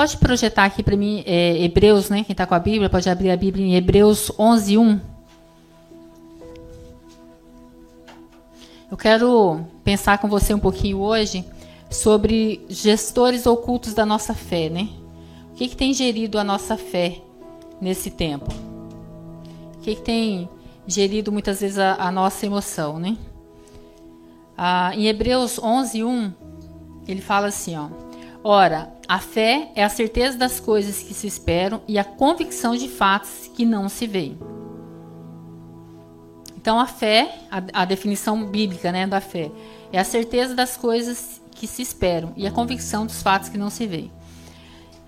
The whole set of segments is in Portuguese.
pode projetar aqui para mim é, Hebreus, né? Quem está com a Bíblia, pode abrir a Bíblia em Hebreus 11, 1. Eu quero pensar com você um pouquinho hoje sobre gestores ocultos da nossa fé, né? O que, que tem gerido a nossa fé nesse tempo? O que, que tem gerido muitas vezes a, a nossa emoção, né? Ah, em Hebreus 11, 1, ele fala assim, ó. Ora, a fé é a certeza das coisas que se esperam e a convicção de fatos que não se veem. Então, a fé, a, a, definição bíblica né, da fé, é a certeza das coisas que se esperam e a convicção dos fatos que não se veem.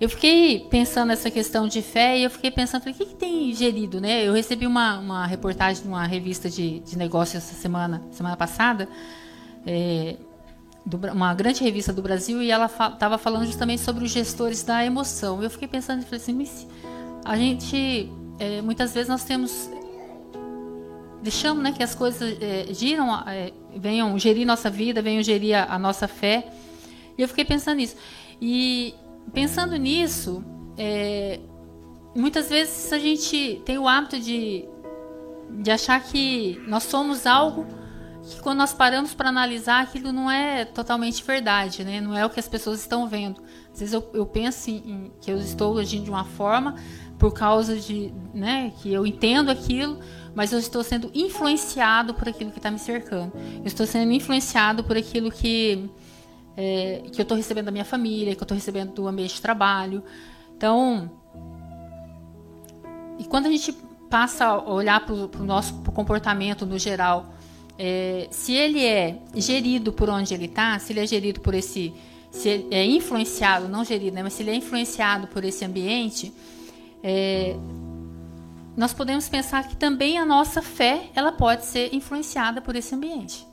Eu fiquei pensando nessa questão de fé e eu fiquei pensando, falei, o que, que tem gerido, né? Eu recebi uma, uma reportagem de uma revista de, de negócios essa semana, semana passada, é, do, uma grande revista do Brasil, e ela estava fa falando justamente sobre os gestores da emoção. Eu fiquei pensando, falei assim, a gente, é, muitas vezes nós temos, deixamos né, que as coisas é, giram, é, venham gerir nossa vida, venham gerir a, a, nossa fé, e eu fiquei pensando nisso. E pensando nisso, é, muitas vezes a gente tem o hábito de, de achar que nós somos algo que quando nós paramos para analisar, aquilo não é totalmente verdade, né? Não é o que as pessoas estão vendo. Às vezes eu, eu penso em, em, que eu estou agindo de uma forma por causa de, né, que eu entendo aquilo, mas eu estou sendo influenciado por aquilo que está me cercando. Eu estou sendo influenciado por aquilo que é, que eu estou recebendo da minha família, que eu estou recebendo do ambiente de trabalho. Então, e quando a gente passa a olhar para o nosso pro comportamento no geral é, se ele é gerido por onde ele está, se ele é gerido por esse, se ele é influenciado, não gerido, né, mas se ele é influenciado por esse ambiente, é, nós podemos pensar que também a nossa fé ela pode ser influenciada por esse ambiente,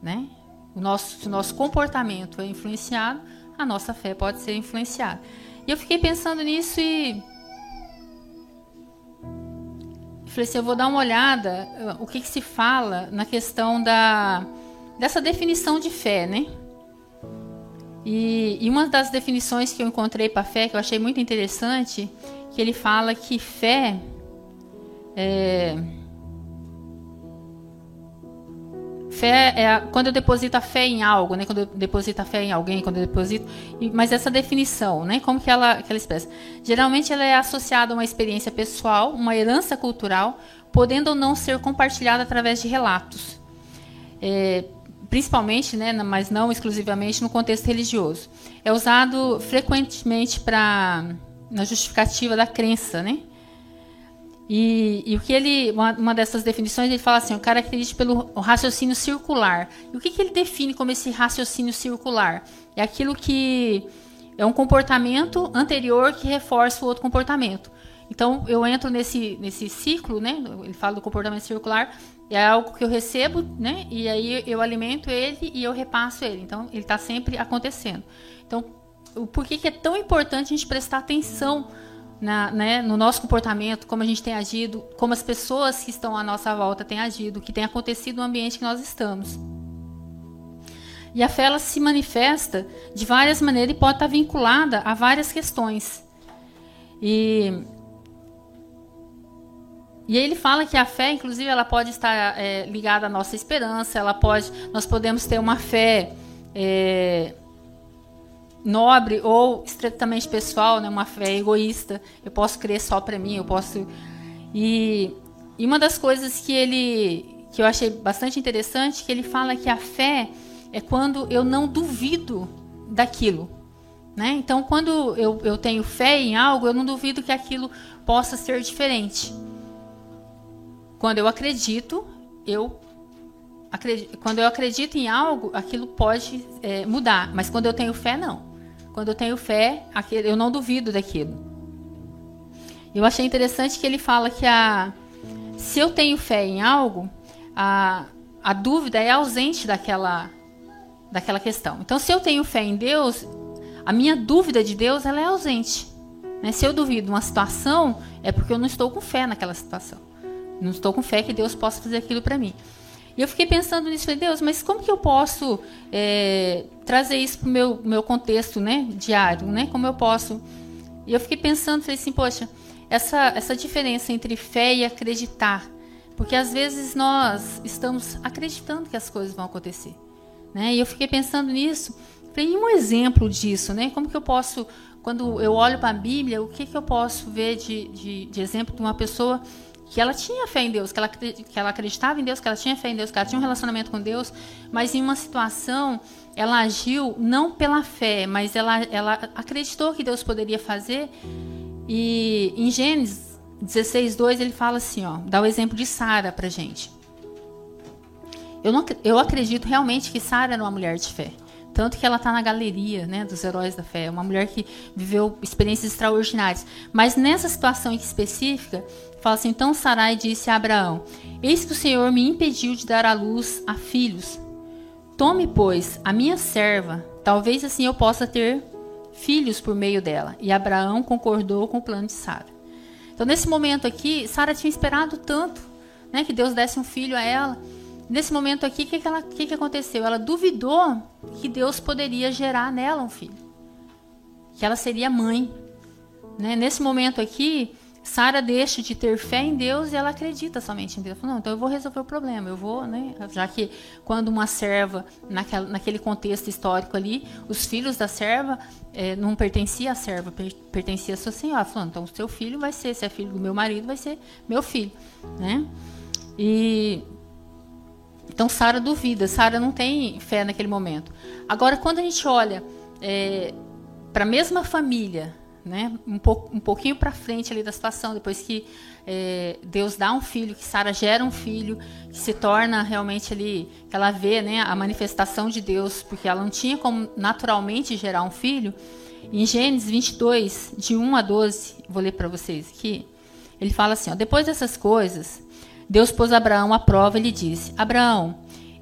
né? O nosso, se o nosso comportamento é influenciado, a nossa fé pode ser influenciada. E eu fiquei pensando nisso e Falei assim, eu vou dar uma olhada o que, que se fala na questão da dessa definição de fé, né? E, e uma das definições que eu encontrei para fé que eu achei muito interessante, que ele fala que fé é, Fé é quando eu deposito a fé em algo, né? Quando eu deposito a fé em alguém, quando eu deposito. Mas essa definição, né? Como que ela, que ela expressa? Geralmente ela é associada a uma experiência pessoal, uma herança cultural, podendo ou não ser compartilhada através de relatos. É, principalmente, né, mas não exclusivamente no contexto religioso. É usado frequentemente para na justificativa da crença, né? E, e, o que ele, uma, uma, dessas definições, ele fala assim, o característico pelo raciocínio circular. E o que, que ele define como esse raciocínio circular? É aquilo que é um comportamento anterior que reforça o outro comportamento. Então, eu entro nesse, nesse ciclo, né? Ele fala do comportamento circular, é algo que eu recebo, né? E aí eu alimento ele e eu repasso ele. Então, ele está sempre acontecendo. Então, por que, que é tão importante a gente prestar atenção na, né, no nosso comportamento, como a gente tem agido, como as pessoas que estão à nossa volta têm agido, o que tem acontecido no ambiente que nós estamos. E a fé ela se manifesta de várias maneiras e pode estar vinculada a várias questões. E, e ele fala que a fé, inclusive, ela pode estar é, ligada à nossa esperança, ela pode, nós podemos ter uma fé é, nobre ou estritamente pessoal, né, uma fé egoísta. Eu posso crer só para mim, eu posso e, e uma das coisas que ele que eu achei bastante interessante que ele fala que a fé é quando eu não duvido daquilo, né? Então, quando eu, eu tenho fé em algo, eu não duvido que aquilo possa ser diferente. Quando eu acredito, eu acredito, quando eu acredito em algo, aquilo pode é, mudar. Mas quando eu tenho fé, não. Quando eu tenho fé, eu não duvido daquilo. Eu achei interessante que ele fala que a, se eu tenho fé em algo, a, a dúvida é ausente daquela, daquela questão. Então, se eu tenho fé em Deus, a minha dúvida de Deus ela é ausente. Né? Se eu duvido uma situação, é porque eu não estou com fé naquela situação. Não estou com fé que Deus possa fazer aquilo para mim. E eu fiquei pensando nisso, falei, Deus, mas como que eu posso é, trazer isso para o meu, meu contexto né, diário? Né? Como eu posso E eu fiquei pensando, falei assim, poxa, essa, essa diferença entre fé e acreditar. Porque às vezes nós estamos acreditando que as coisas vão acontecer. Né? E eu fiquei pensando nisso. Falei, um exemplo disso, né? Como que eu posso, quando eu olho para a Bíblia, o que, que eu posso ver de, de, de exemplo de uma pessoa que ela tinha fé em Deus, que ela, que ela acreditava em Deus, que ela tinha fé em Deus, que ela tinha um relacionamento com Deus, mas em uma situação ela agiu não pela fé, mas ela, ela acreditou que Deus poderia fazer. E em Gênesis 16, 2, ele fala assim, ó, dá o exemplo de Sara pra gente. Eu, não, eu acredito realmente que Sara era uma mulher de fé. Tanto que ela está na galeria né, dos heróis da fé. Uma mulher que viveu experiências extraordinárias. Mas nessa situação específica, fala assim: Então Sarai disse a Abraão: Eis que o Senhor me impediu de dar à luz a filhos. Tome, pois, a minha serva, talvez assim eu possa ter filhos por meio dela. E Abraão concordou com o plano de Sara. Então, nesse momento aqui, Sara tinha esperado tanto né, que Deus desse um filho a ela. Nesse momento aqui, o que, que, ela, que, que aconteceu? Ela duvidou que Deus poderia gerar nela um filho. Que ela seria mãe. Né? Nesse momento aqui, Sara deixa de ter fé em Deus e ela acredita somente em Deus. Não, então eu vou resolver o problema. Eu vou, né? Já que quando uma serva, naquela, naquele contexto histórico ali, os filhos da serva é, não pertencia à serva, pertencia à sua senhora. Falando, então o seu filho vai ser, se é filho do meu marido, vai ser meu filho, né? E então Sara duvida, Sara não tem fé naquele momento. Agora, quando a gente olha é, para a mesma família, né, um, pouco, um pouquinho para frente ali da situação, depois que é, Deus dá um filho, que Sara gera um filho, que se torna realmente ali, que ela vê né, a manifestação de Deus, porque ela não tinha como naturalmente gerar um filho. Em Gênesis 22, de 1 a 12, vou ler para vocês aqui, ele fala assim: ó, depois dessas coisas, Deus pôs Abraão à prova e lhe disse: Abraão,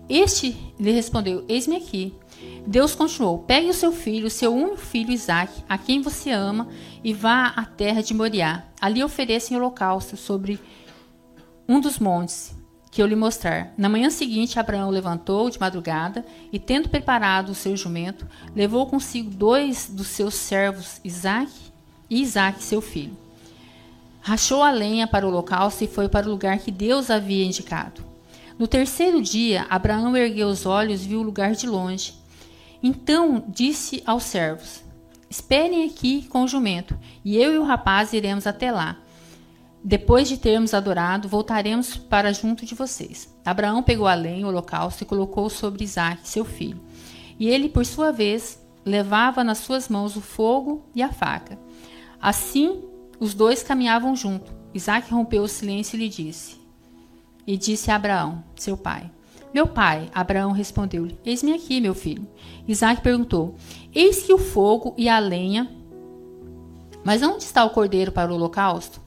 este lhe respondeu: Eis-me aqui. Deus continuou: Pegue o seu filho, o seu único filho Isaque, a quem você ama, e vá à terra de Moriá. Ali ofereça em holocausto sobre um dos montes que eu lhe mostrar. Na manhã seguinte, Abraão levantou de madrugada e, tendo preparado o seu jumento, levou consigo dois dos seus servos, Isaque e Isaque, seu filho rachou a lenha para o holocausto e foi para o lugar que Deus havia indicado. No terceiro dia, Abraão ergueu os olhos e viu o lugar de longe. Então disse aos servos: Esperem aqui com o jumento, e eu e o rapaz iremos até lá. Depois de termos adorado, voltaremos para junto de vocês. Abraão pegou a lenha, o holocausto, e colocou sobre Isaac, seu filho. E ele, por sua vez, levava nas suas mãos o fogo e a faca. Assim os dois caminhavam junto. Isaac rompeu o silêncio e lhe disse: E disse a Abraão, seu pai: Meu pai, Abraão respondeu-lhe: Eis-me aqui, meu filho. Isaac perguntou: Eis que o fogo e a lenha. Mas onde está o cordeiro para o holocausto?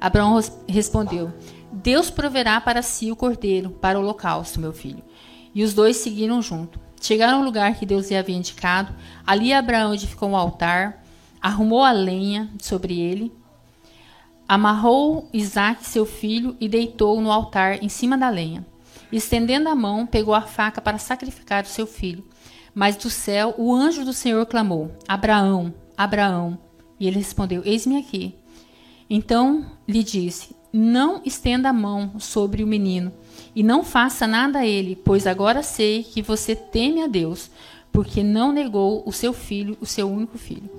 Abraão respondeu: Deus proverá para si o cordeiro para o holocausto, meu filho. E os dois seguiram junto. Chegaram ao lugar que Deus lhe havia indicado. Ali Abraão edificou um altar, arrumou a lenha sobre ele Amarrou Isaac, seu filho, e deitou-o no altar em cima da lenha. Estendendo a mão, pegou a faca para sacrificar o seu filho. Mas do céu o anjo do Senhor clamou: Abraão, Abraão. E ele respondeu: Eis-me aqui. Então lhe disse: Não estenda a mão sobre o menino e não faça nada a ele, pois agora sei que você teme a Deus, porque não negou o seu filho, o seu único filho.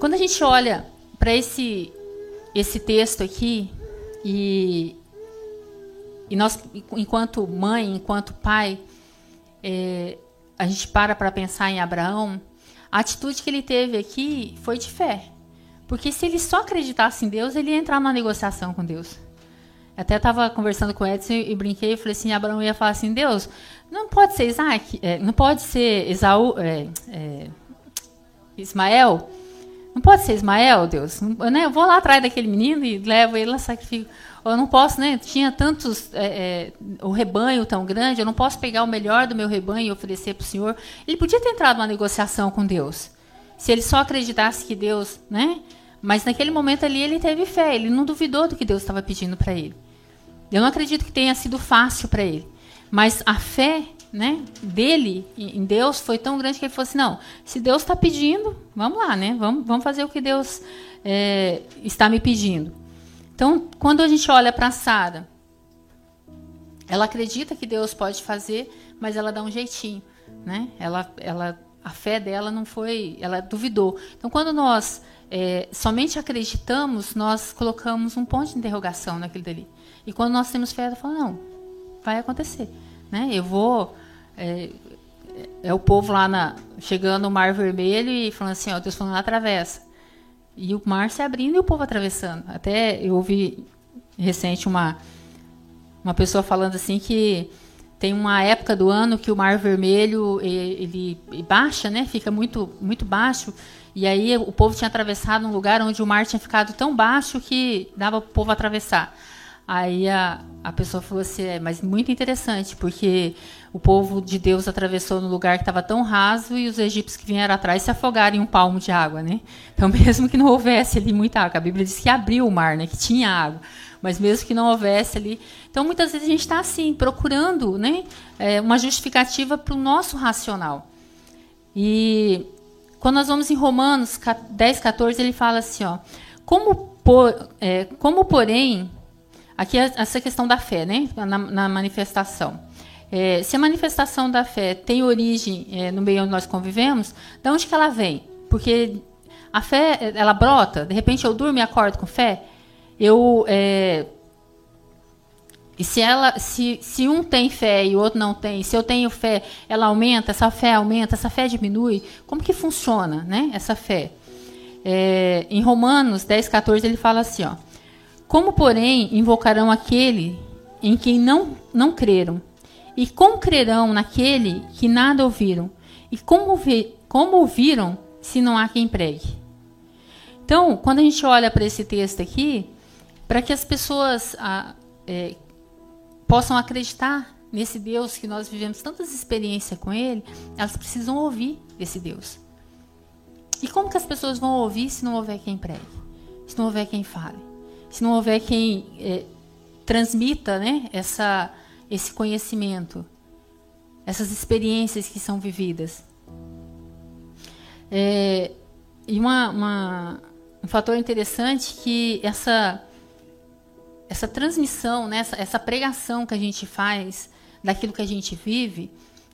Quando a gente olha para esse esse texto aqui e e nós enquanto mãe, enquanto pai, é, a gente para para pensar em Abraão, a atitude que ele teve aqui foi de fé. Porque se ele só acreditasse em Deus, ele ia entrar numa negociação com Deus. Até estava conversando com o Edson e brinquei e falei assim, Abraão ia falar assim, Deus, não pode ser Isaac, é, não pode ser Esaú, é, é, Ismael, não pode ser Ismael, Deus. Eu, né, eu vou lá atrás daquele menino e levo ele lá, sacrifico. Eu não posso, né? Tinha tantos. É, é, o rebanho tão grande, eu não posso pegar o melhor do meu rebanho e oferecer para o Senhor. Ele podia ter entrado numa negociação com Deus. Se ele só acreditasse que Deus, né? Mas naquele momento ali ele teve fé, ele não duvidou do que Deus estava pedindo para ele. Eu não acredito que tenha sido fácil para ele. Mas a fé né, dele em Deus foi tão grande que ele falou assim: não, se Deus está pedindo, vamos lá, né? Vamos, vamos fazer o que Deus é, está me pedindo. Então, quando a gente olha para Sara, ela acredita que Deus pode fazer, mas ela dá um jeitinho, né? Ela, ela, a fé dela não foi, ela duvidou. Então, quando nós é, somente acreditamos, nós colocamos um ponto de interrogação naquilo dali. E quando nós temos fé, ela fala não, vai acontecer, né? Eu vou é, é o povo lá na, chegando no Mar Vermelho e falando assim, ó, Deus falando atravessa. E o mar se abrindo e o povo atravessando. Até eu ouvi recente uma uma pessoa falando assim que tem uma época do ano que o Mar Vermelho ele, ele baixa, né? Fica muito muito baixo. E aí o povo tinha atravessado um lugar onde o mar tinha ficado tão baixo que dava para o povo atravessar. Aí a, a pessoa falou assim, é, mas muito interessante, porque o povo de Deus atravessou no lugar que estava tão raso e os egípcios que vieram atrás se afogaram em um palmo de água, né? Então, mesmo que não houvesse ali muita água, a Bíblia diz que abriu o mar, né? Que tinha água. Mas mesmo que não houvesse ali. Então, muitas vezes a gente está assim, procurando né, é, uma justificativa para o nosso racional. E quando nós vamos em Romanos 10, 14, ele fala assim, ó. Como, por, é, como porém Aqui é essa questão da fé, né? Na, na manifestação. É, se a manifestação da fé tem origem é, no meio onde nós convivemos, de onde que ela vem? Porque a fé, ela brota. De repente eu durmo e acordo com fé. Eu é, e se ela, se, se um tem fé e o outro não tem, se eu tenho fé, ela aumenta, essa fé aumenta, essa fé diminui. Como que funciona, né? Essa fé. É, em Romanos 10, 14 ele fala assim, ó. Como, porém, invocarão aquele em quem não, não creram? E como crerão naquele que nada ouviram? E como, vi, como ouviram se não há quem pregue? Então, quando a gente olha para esse texto aqui, para que as pessoas a, é, possam acreditar nesse Deus que nós vivemos tantas experiências com Ele, elas precisam ouvir esse Deus. E como que as pessoas vão ouvir se não houver quem pregue? Se não houver quem fale? Se não houver quem é, transmita né, essa, esse conhecimento, essas experiências que são vividas. É, e uma, uma, um fator interessante que essa, essa transmissão, né, essa, essa pregação que a gente faz daquilo que a gente vive,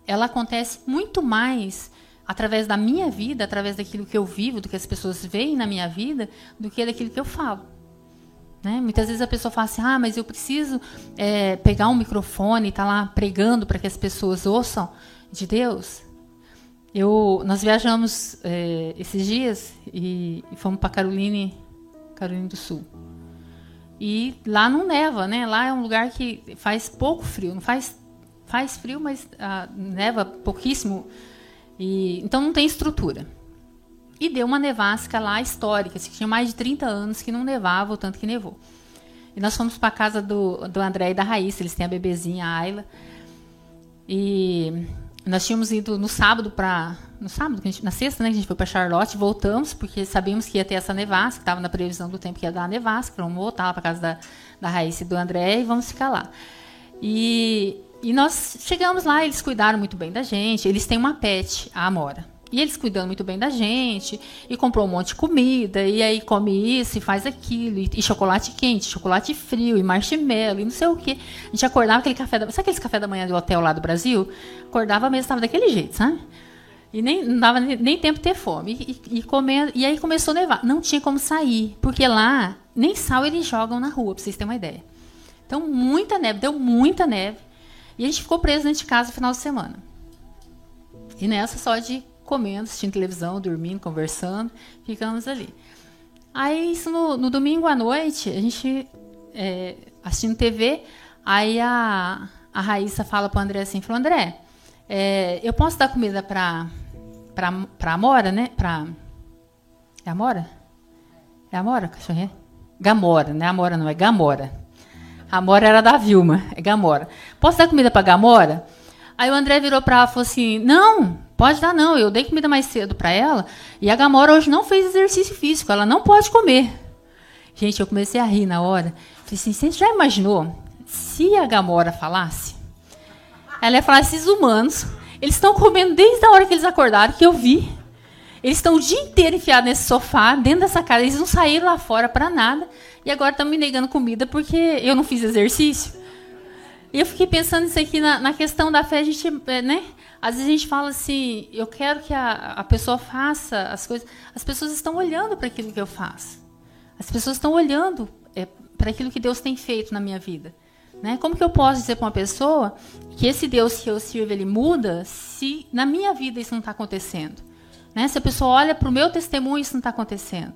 ela acontece muito mais através da minha vida, através daquilo que eu vivo, do que as pessoas veem na minha vida, do que daquilo que eu falo. Né? Muitas vezes a pessoa fala assim: ah, mas eu preciso é, pegar um microfone e estar tá lá pregando para que as pessoas ouçam de Deus. Eu, nós viajamos é, esses dias e, e fomos para Caroline, Carolina do Sul. E lá não neva, né? Lá é um lugar que faz pouco frio, não faz faz frio, mas ah, neva pouquíssimo. E então não tem estrutura e deu uma nevasca lá histórica, assim, que tinha mais de 30 anos que não nevava o tanto que nevou. E nós fomos para casa do, do André e da Raíssa, eles têm a bebezinha, a Ayla. E nós tínhamos ido no sábado para no sábado, gente, na sexta, né, a gente foi para Charlotte, voltamos porque sabíamos que ia ter essa nevasca, estava na previsão do tempo que ia dar a nevasca, vamos voltar para casa da, da Raíssa e do André e vamos ficar lá. E, e nós chegamos lá, eles cuidaram muito bem da gente, eles têm uma pet, a Amora. E eles cuidando muito bem da gente, e comprou um monte de comida, e aí come isso e faz aquilo, e, e chocolate quente, chocolate frio, e marshmallow, e não sei o que. A gente acordava aquele café da Sabe aqueles café da manhã do hotel lá do Brasil? Acordava mesmo, estava daquele jeito, sabe? E nem, não dava nem, nem tempo de ter fome. E, e, comendo, e aí começou a nevar. Não tinha como sair, porque lá nem sal eles jogam na rua, para vocês terem uma ideia. Então, muita neve, deu muita neve. E a gente ficou preso dentro de casa no final de semana. E nessa só de comendo, assistindo televisão, dormindo, conversando, ficamos ali. Aí, isso no, no domingo à noite, a gente é, assistindo TV, aí a, a Raíssa fala para o André assim, falou, André, é, eu posso dar comida para para Amora, né? Para é Amora? É Amora, cachorrinha? Gamora, né? Amora não é Gamora. A Amora era da Vilma, é Gamora. Posso dar comida para Gamora? Aí o André virou para ela e falou assim: Não, Pode dar, não. Eu dei comida mais cedo para ela e a Gamora hoje não fez exercício físico. Ela não pode comer. Gente, eu comecei a rir na hora. Falei assim: você já imaginou se a Gamora falasse? Ela ia falar: esses humanos, eles estão comendo desde a hora que eles acordaram, que eu vi. Eles estão o dia inteiro enfiados nesse sofá, dentro dessa casa. Eles não saíram lá fora para nada. E agora estão me negando comida porque eu não fiz exercício. E eu fiquei pensando isso aqui na, na questão da fé. A gente, é, né? Às vezes a gente fala assim: eu quero que a, a pessoa faça as coisas. As pessoas estão olhando para aquilo que eu faço. As pessoas estão olhando é, para aquilo que Deus tem feito na minha vida. Né? Como que eu posso dizer para uma pessoa que esse Deus que eu sirvo ele muda se na minha vida isso não está acontecendo? Né? Se a pessoa olha para o meu testemunho isso não está acontecendo,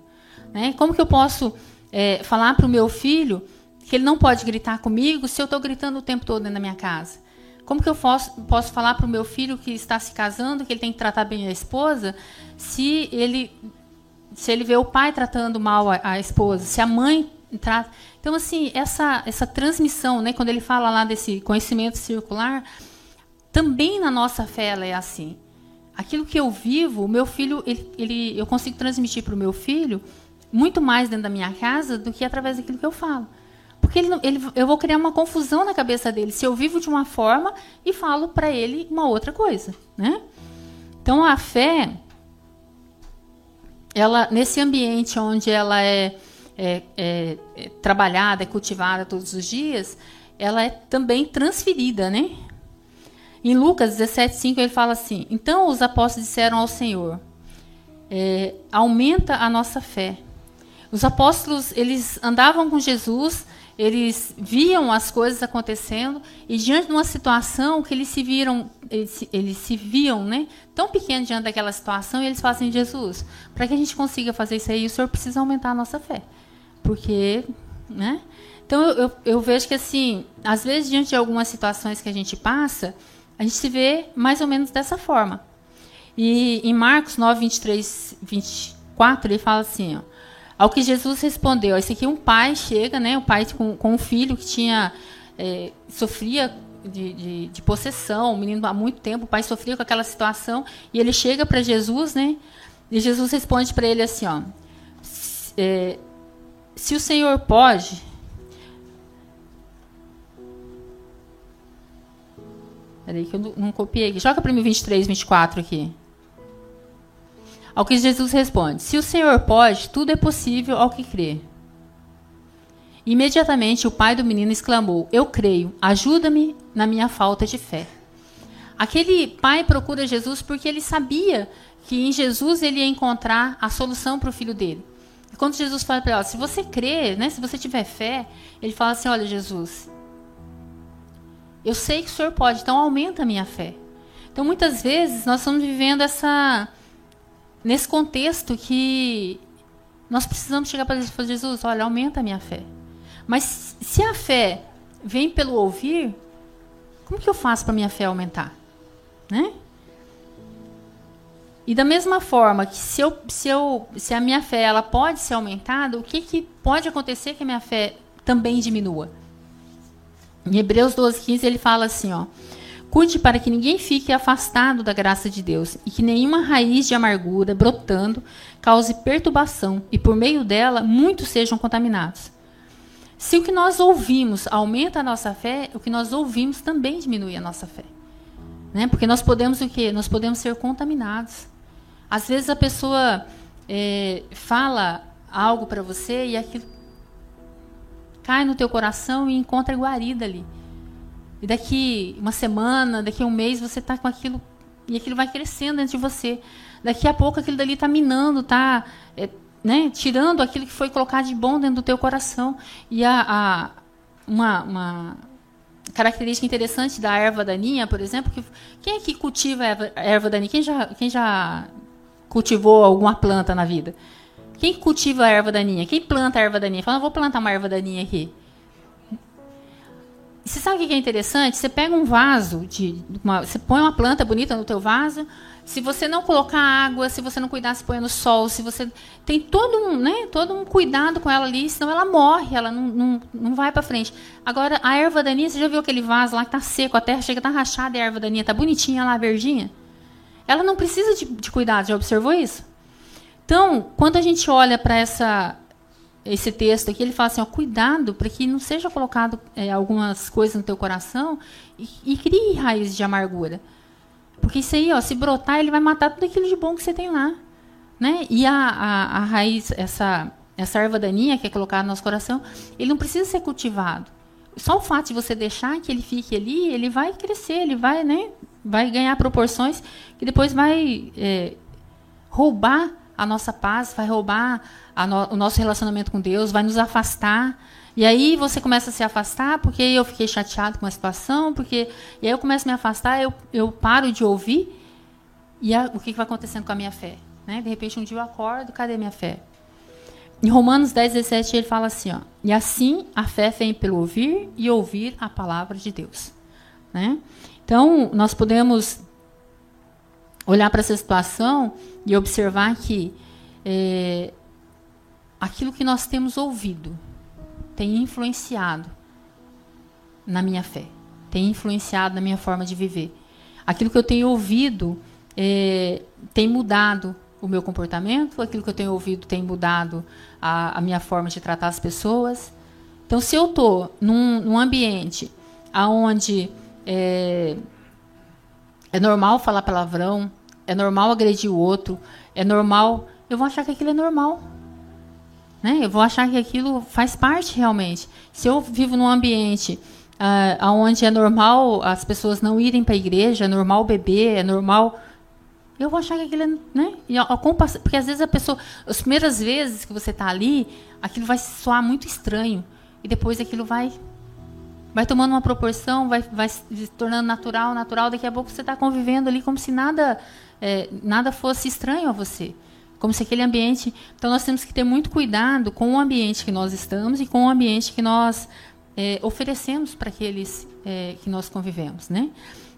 né? Como que eu posso é, falar para o meu filho que ele não pode gritar comigo se eu estou gritando o tempo todo dentro da minha casa? Como que eu posso, posso falar para o meu filho que está se casando que ele tem que tratar bem a esposa se ele se ele vê o pai tratando mal a, a esposa, se a mãe trata então, assim, essa, essa transmissão, né, quando ele fala lá desse conhecimento circular, também na nossa fé ela é assim. Aquilo que eu vivo, o meu filho, ele, ele eu consigo transmitir para o meu filho muito mais dentro da minha casa do que através daquilo que eu falo. Porque ele, ele, eu vou criar uma confusão na cabeça dele se eu vivo de uma forma e falo para ele uma outra coisa, né? Então a fé, ela nesse ambiente onde ela é é, é, é, trabalhada, é cultivada todos os dias, ela é também transferida, né? Em Lucas 17,5 ele fala assim: Então os apóstolos disseram ao Senhor: é, Aumenta a nossa fé. Os apóstolos eles andavam com Jesus, eles viam as coisas acontecendo e diante de uma situação que eles se viram, eles eles se viam, né, tão pequenos diante daquela situação, e eles fazem Jesus, para que a gente consiga fazer isso aí, o Senhor precisa aumentar a nossa fé porque, né? Então eu, eu, eu, vejo que assim, às vezes diante de algumas situações que a gente passa, a gente se vê mais ou menos dessa forma. E em Marcos 9, 23, 24, ele fala assim, ó, ao que Jesus respondeu, esse aqui um pai chega, né, o pai com, com um filho que tinha é, sofria de, de, de, possessão, o menino há muito tempo, o pai sofria com aquela situação, e ele chega para Jesus, né, e Jesus responde para ele assim, ó, é, se o Senhor pode, Peraí que eu não, não copiei. Joga para mim 23, 24 aqui. Ao que Jesus responde: Se o Senhor pode, tudo é possível ao que crê. Imediatamente o pai do menino exclamou: Eu creio, ajuda-me na minha falta de fé. Aquele pai procura Jesus porque ele sabia que em Jesus ele ia encontrar a solução para o filho dele. Quando Jesus fala para ela, se você crer, né, se você tiver fé, ele fala assim: olha, Jesus, eu sei que o Senhor pode, então aumenta a minha fé. Então, muitas vezes, nós estamos vivendo essa nesse contexto que nós precisamos chegar para Jesus, olha, aumenta a minha fé. Mas se a fé vem pelo ouvir, como que eu faço para minha fé aumentar? Né? E da mesma forma que se, eu, se, eu, se a minha fé ela pode ser aumentada, o que, que pode acontecer que a minha fé também diminua? Em Hebreus 12, 15, ele fala assim, ó. Cuide para que ninguém fique afastado da graça de Deus e que nenhuma raiz de amargura brotando cause perturbação e por meio dela muitos sejam contaminados. Se o que nós ouvimos aumenta a nossa fé, o que nós ouvimos também diminui a nossa fé. Né? Porque nós podemos o quê? Nós podemos ser contaminados. Às vezes a pessoa é, fala algo para você e aquilo cai no teu coração e encontra guarida ali. E daqui uma semana, daqui um mês, você está com aquilo e aquilo vai crescendo dentro de você. Daqui a pouco aquilo dali está minando, está é, né, tirando aquilo que foi colocado de bom dentro do teu coração. E a, a uma, uma característica interessante da erva daninha, por exemplo, que quem é que cultiva a erva, erva daninha? Quem já, quem já cultivou alguma planta na vida. Quem cultiva a erva daninha? Quem planta a erva daninha? Fala, vou plantar uma erva daninha aqui. Você sabe o que é interessante? Você pega um vaso, de uma, você põe uma planta bonita no teu vaso. Se você não colocar água, se você não cuidar, se põe no sol, se você tem todo um, né, todo um cuidado com ela ali, senão ela morre, ela não, não, não vai para frente. Agora a erva daninha, você já viu aquele vaso lá que tá seco, a terra chega tá rachada e a erva daninha tá bonitinha lá, verdinha? ela não precisa de, de cuidado, já observou isso? Então, quando a gente olha para essa esse texto aqui, ele fala assim, ó, cuidado para que não seja colocado é, algumas coisas no teu coração e, e crie raízes de amargura. Porque isso aí, ó, se brotar, ele vai matar tudo aquilo de bom que você tem lá. Né? E a, a, a raiz, essa, essa erva daninha que é colocada no nosso coração, ele não precisa ser cultivado. Só o fato de você deixar que ele fique ali, ele vai crescer, ele vai, né, vai ganhar proporções que depois vai é, roubar a nossa paz, vai roubar no, o nosso relacionamento com Deus, vai nos afastar. E aí você começa a se afastar porque eu fiquei chateado com a situação, porque e aí eu começo a me afastar, eu, eu paro de ouvir e a, o que, que vai acontecendo com a minha fé? Né? De repente um dia eu acordo, cadê a minha fé? Em Romanos 10, 17 ele fala assim, ó, e assim a fé vem pelo ouvir e ouvir a palavra de Deus. Né? Então nós podemos olhar para essa situação e observar que é, aquilo que nós temos ouvido tem influenciado na minha fé, tem influenciado na minha forma de viver. Aquilo que eu tenho ouvido é, tem mudado o meu comportamento, aquilo que eu tenho ouvido tem mudado a, a minha forma de tratar as pessoas. Então, se eu estou num, num, ambiente onde é, é normal falar palavrão, é normal agredir o outro, é normal, eu vou achar que aquilo é normal. Né? Eu vou achar que aquilo faz parte realmente. Se eu vivo num ambiente uh, onde é normal as pessoas não irem para a igreja, é normal beber, é normal. Eu vou achar que aquilo é. Né? Porque às vezes a pessoa. As primeiras vezes que você está ali, aquilo vai soar muito estranho. E depois aquilo vai. Vai tomando uma proporção, vai, vai se tornando natural, natural. Daqui a pouco você está convivendo ali como se nada, é, nada fosse estranho a você como se aquele ambiente. Então, nós temos que ter muito cuidado com o ambiente que nós estamos e com o ambiente que nós é, oferecemos para aqueles é, que nós convivemos, né?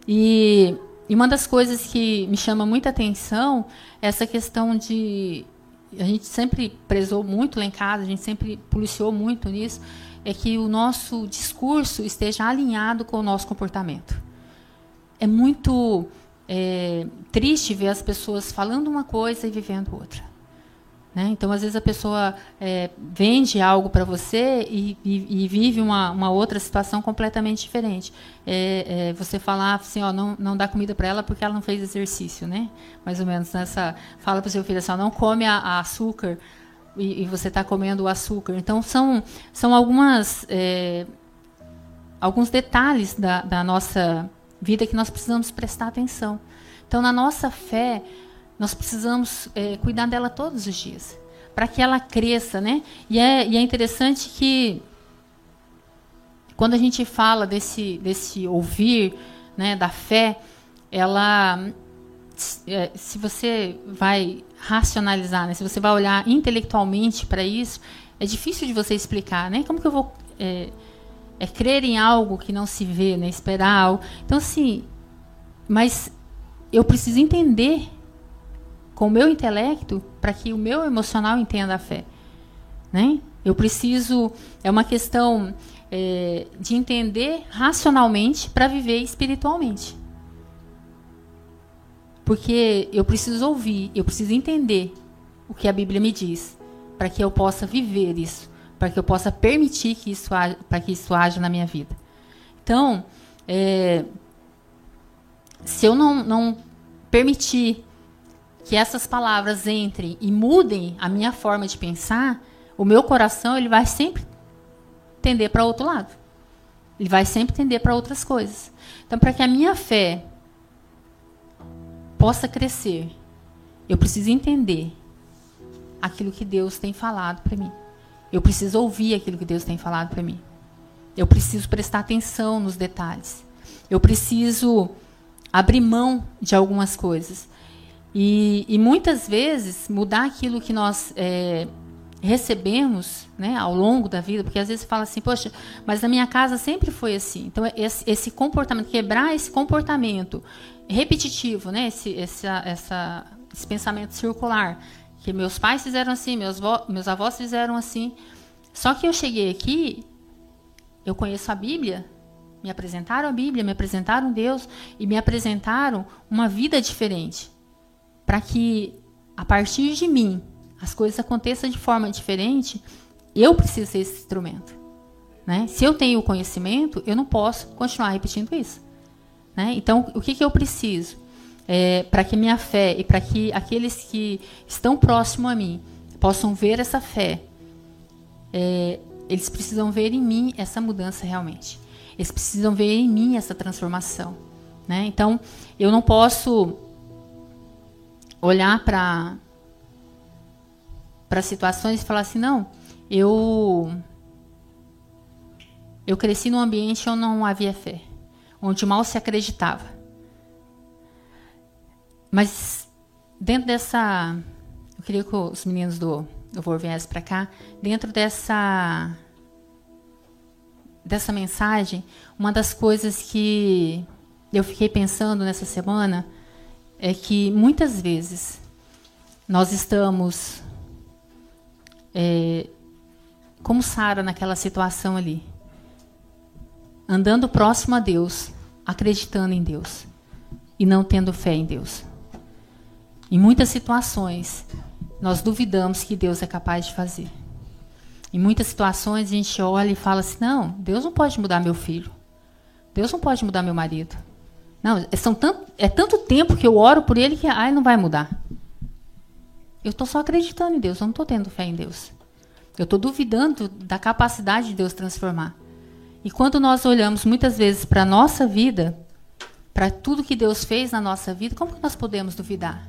E, e, uma das coisas que me chama muita atenção é essa questão de a gente sempre prezou muito lá em casa, a gente sempre policiou muito nisso, é que o nosso discurso esteja alinhado com o nosso comportamento. É muito é, triste ver as pessoas falando uma coisa e vivendo outra. Né? Então, às vezes, a pessoa é, vende algo para você e, e, e, vive uma, uma outra situação completamente diferente. É, é você falar assim, ó, não, não dá comida para ela porque ela não fez exercício, né? Mais ou menos nessa. Fala para o seu filho assim, ó, não come a, a açúcar e, e você está comendo o açúcar. Então, são, são algumas é, alguns detalhes da, da nossa vida que nós precisamos prestar atenção. Então, na nossa fé, nós precisamos é, cuidar dela todos os dias, para que ela cresça, né? E é, e é interessante que quando a gente fala desse, desse ouvir, né, da fé, ela, é, se você vai racionalizar, né, se você vai olhar intelectualmente para isso, é difícil de você explicar, né? Como que eu vou é, é crer em algo que não se vê, né? Esperar algo. Então, assim, mas eu preciso entender com o meu intelecto para que o meu emocional entenda a fé, né? Eu preciso é uma questão é, de entender racionalmente para viver espiritualmente, porque eu preciso ouvir, eu preciso entender o que a Bíblia me diz para que eu possa viver isso para que eu possa permitir que isso para que isso haja na minha vida. Então, é, se eu não, não permitir que essas palavras entrem e mudem a minha forma de pensar, o meu coração ele vai sempre tender para outro lado. Ele vai sempre tender para outras coisas. Então, para que a minha fé possa crescer, eu preciso entender aquilo que Deus tem falado para mim. Eu preciso ouvir aquilo que Deus tem falado para mim. Eu preciso prestar atenção nos detalhes. Eu preciso abrir mão de algumas coisas. E, e muitas vezes mudar aquilo que nós é, recebemos né, ao longo da vida, porque às vezes você fala assim, poxa, mas na minha casa sempre foi assim. Então, esse, esse comportamento, quebrar esse comportamento repetitivo, né, esse, essa, esse pensamento circular, que meus pais fizeram assim, meus, meus avós fizeram assim. Só que eu cheguei aqui, eu conheço a Bíblia, me apresentaram a Bíblia, me apresentaram Deus e me apresentaram uma vida diferente. Para que, a partir de mim, as coisas aconteçam de forma diferente Eu preciso ser esse instrumento. Né? Se eu tenho o conhecimento, eu não posso continuar repetindo isso. Né? Então, o que, que eu preciso? É, para que minha fé e para que aqueles que estão próximos a mim possam ver essa fé, é, eles precisam ver em mim essa mudança realmente. Eles precisam ver em mim essa transformação. Né? Então, eu não posso olhar para para situações e falar assim, não, eu eu cresci num ambiente onde não havia fé, onde mal se acreditava. Mas dentro dessa, eu queria que os meninos do do Vor viessem para cá, dentro dessa dessa mensagem, uma das coisas que eu fiquei pensando nessa semana é que muitas vezes nós estamos é, como Sara naquela situação ali, andando próximo a Deus, acreditando em Deus e não tendo fé em Deus. Em muitas situações, nós duvidamos que Deus é capaz de fazer. Em muitas situações a gente olha e fala assim: não, Deus não pode mudar meu filho. Deus não pode mudar meu marido. Não, são tanto, é tanto tempo que eu oro por ele que ai, não vai mudar. Eu estou só acreditando em Deus, eu não estou tendo fé em Deus. Eu estou duvidando da capacidade de Deus transformar. E quando nós olhamos muitas vezes para a nossa vida, para tudo que Deus fez na nossa vida, como que nós podemos duvidar?